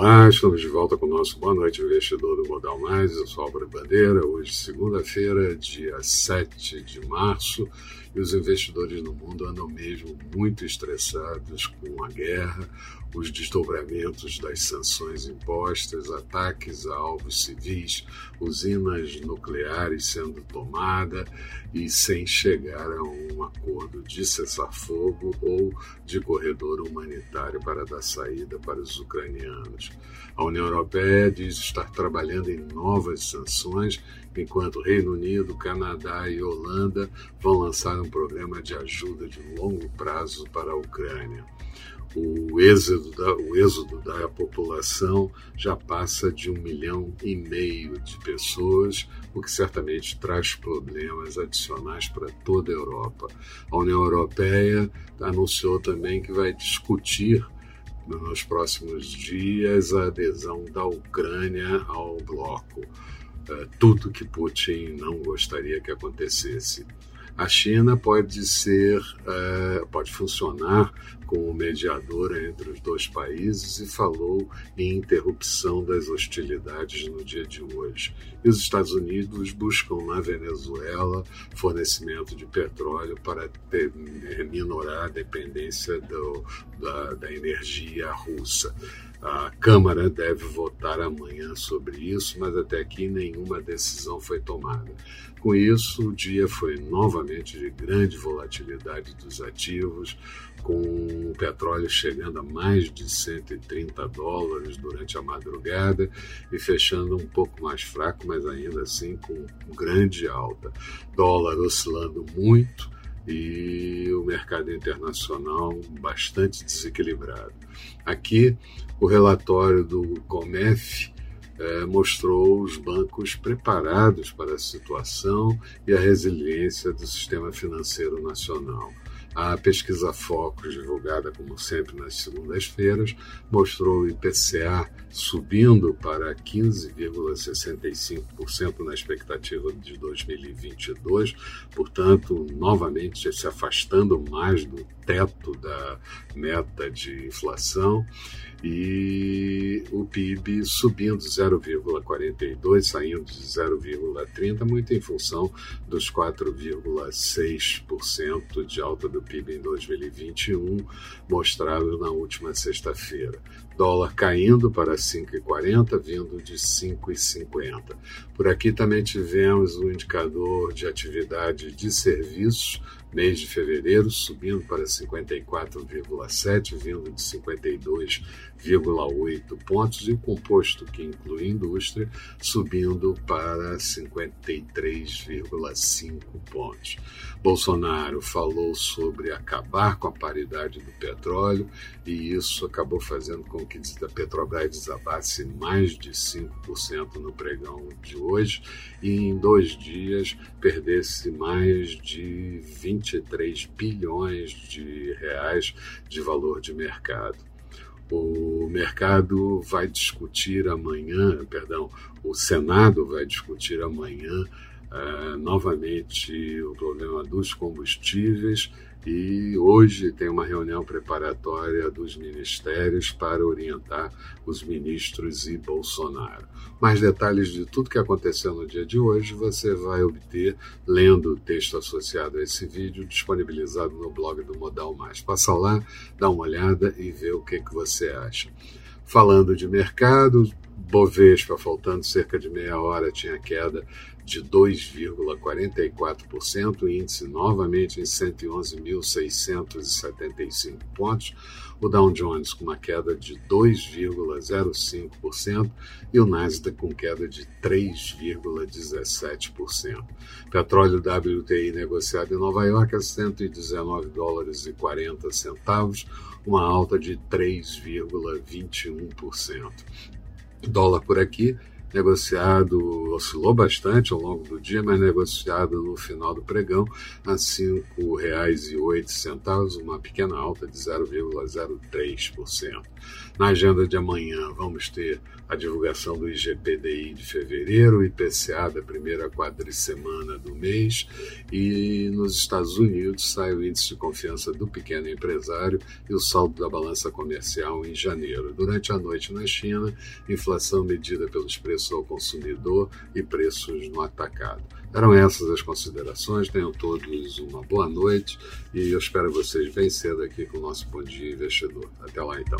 Olá, estamos de volta com o nosso Boa Noite Investidor do Modal Mais. Eu sou Álvaro Bandeira. Hoje, segunda-feira, dia 7 de março, e os investidores no mundo andam mesmo muito estressados com a guerra, os desdobramentos das sanções impostas, ataques a alvos civis, usinas nucleares sendo tomadas e sem chegar a um acordo de cessar-fogo ou de corredor humanitário para dar saída para os ucranianos. A União Europeia diz estar trabalhando em novas sanções, enquanto Reino Unido, Canadá e Holanda vão lançar um programa de ajuda de longo prazo para a Ucrânia o êxodo, da, o êxodo da população já passa de um milhão e meio de pessoas, o que certamente traz problemas adicionais para toda a Europa. A União Europeia anunciou também que vai discutir nos próximos dias a adesão da Ucrânia ao bloco. É, tudo que Putin não gostaria que acontecesse. A China pode ser, é, pode funcionar como mediadora entre os dois países e falou em interrupção das hostilidades no dia de hoje. E os Estados Unidos buscam na Venezuela fornecimento de petróleo para ter, minorar a dependência do, da, da energia russa. A Câmara deve votar amanhã sobre isso, mas até aqui nenhuma decisão foi tomada. Com isso, o dia foi novamente de grande volatilidade dos ativos, com o petróleo chegando a mais de 130 dólares durante a madrugada e fechando um pouco mais fraco, mas ainda assim com grande alta. Dólar oscilando muito e o mercado internacional bastante desequilibrado. Aqui, o relatório do Comef eh, mostrou os bancos preparados para a situação e a resiliência do sistema financeiro nacional. A pesquisa Focus, divulgada como sempre nas segundas-feiras, mostrou o IPCA subindo para 15,65% na expectativa de 2022, portanto, novamente se afastando mais do teto da meta de inflação e o PIB subindo 0,42, saindo de 0,30, muito em função dos 4,6% de alta do PIB em 2021, mostrado na última sexta-feira. Dólar caindo para 5,40, vindo de 5,50. Por aqui também tivemos o indicador de atividade de serviços mês de fevereiro, subindo para 54,7, vindo de 52,8 pontos, e o composto, que inclui indústria, subindo para 53,5 pontos. Bolsonaro falou sobre acabar com a paridade do petróleo, e isso acabou fazendo com que a Petrobras desabasse mais de 5% no pregão de hoje, e em dois dias perdesse mais de 20 23 bilhões de reais de valor de mercado. O mercado vai discutir amanhã, perdão, o Senado vai discutir amanhã uh, novamente o problema dos combustíveis e hoje tem uma reunião preparatória dos ministérios para orientar os ministros e Bolsonaro. Mais detalhes de tudo que aconteceu no dia de hoje você vai obter lendo o texto associado a esse vídeo disponibilizado no blog do Modal Mais. Passa lá, dá uma olhada e vê o que, que você acha. Falando de mercado, Bovespa, faltando cerca de meia hora, tinha queda de 2,44%, o índice novamente em 111.675 pontos, o Dow Jones com uma queda de 2,05% e o Nasdaq com queda de 3,17%. Petróleo WTI negociado em Nova York a 119 dólares e 40 centavos, uma alta de 3,21%. Dólar por aqui negociado, oscilou bastante ao longo do dia, mas negociado no final do pregão a R$ 5,08, uma pequena alta de 0,03%. Na agenda de amanhã, vamos ter a divulgação do IGPDI de fevereiro, o IPCA da primeira quadricemana do mês, e nos Estados Unidos sai o índice de confiança do pequeno empresário e o saldo da balança comercial em janeiro. Durante a noite na China, inflação medida pelos preços ao consumidor e preços no atacado. Eram essas as considerações. Tenham todos uma boa noite e eu espero vocês bem cedo aqui com o nosso Bom Dia Investidor. Até lá então.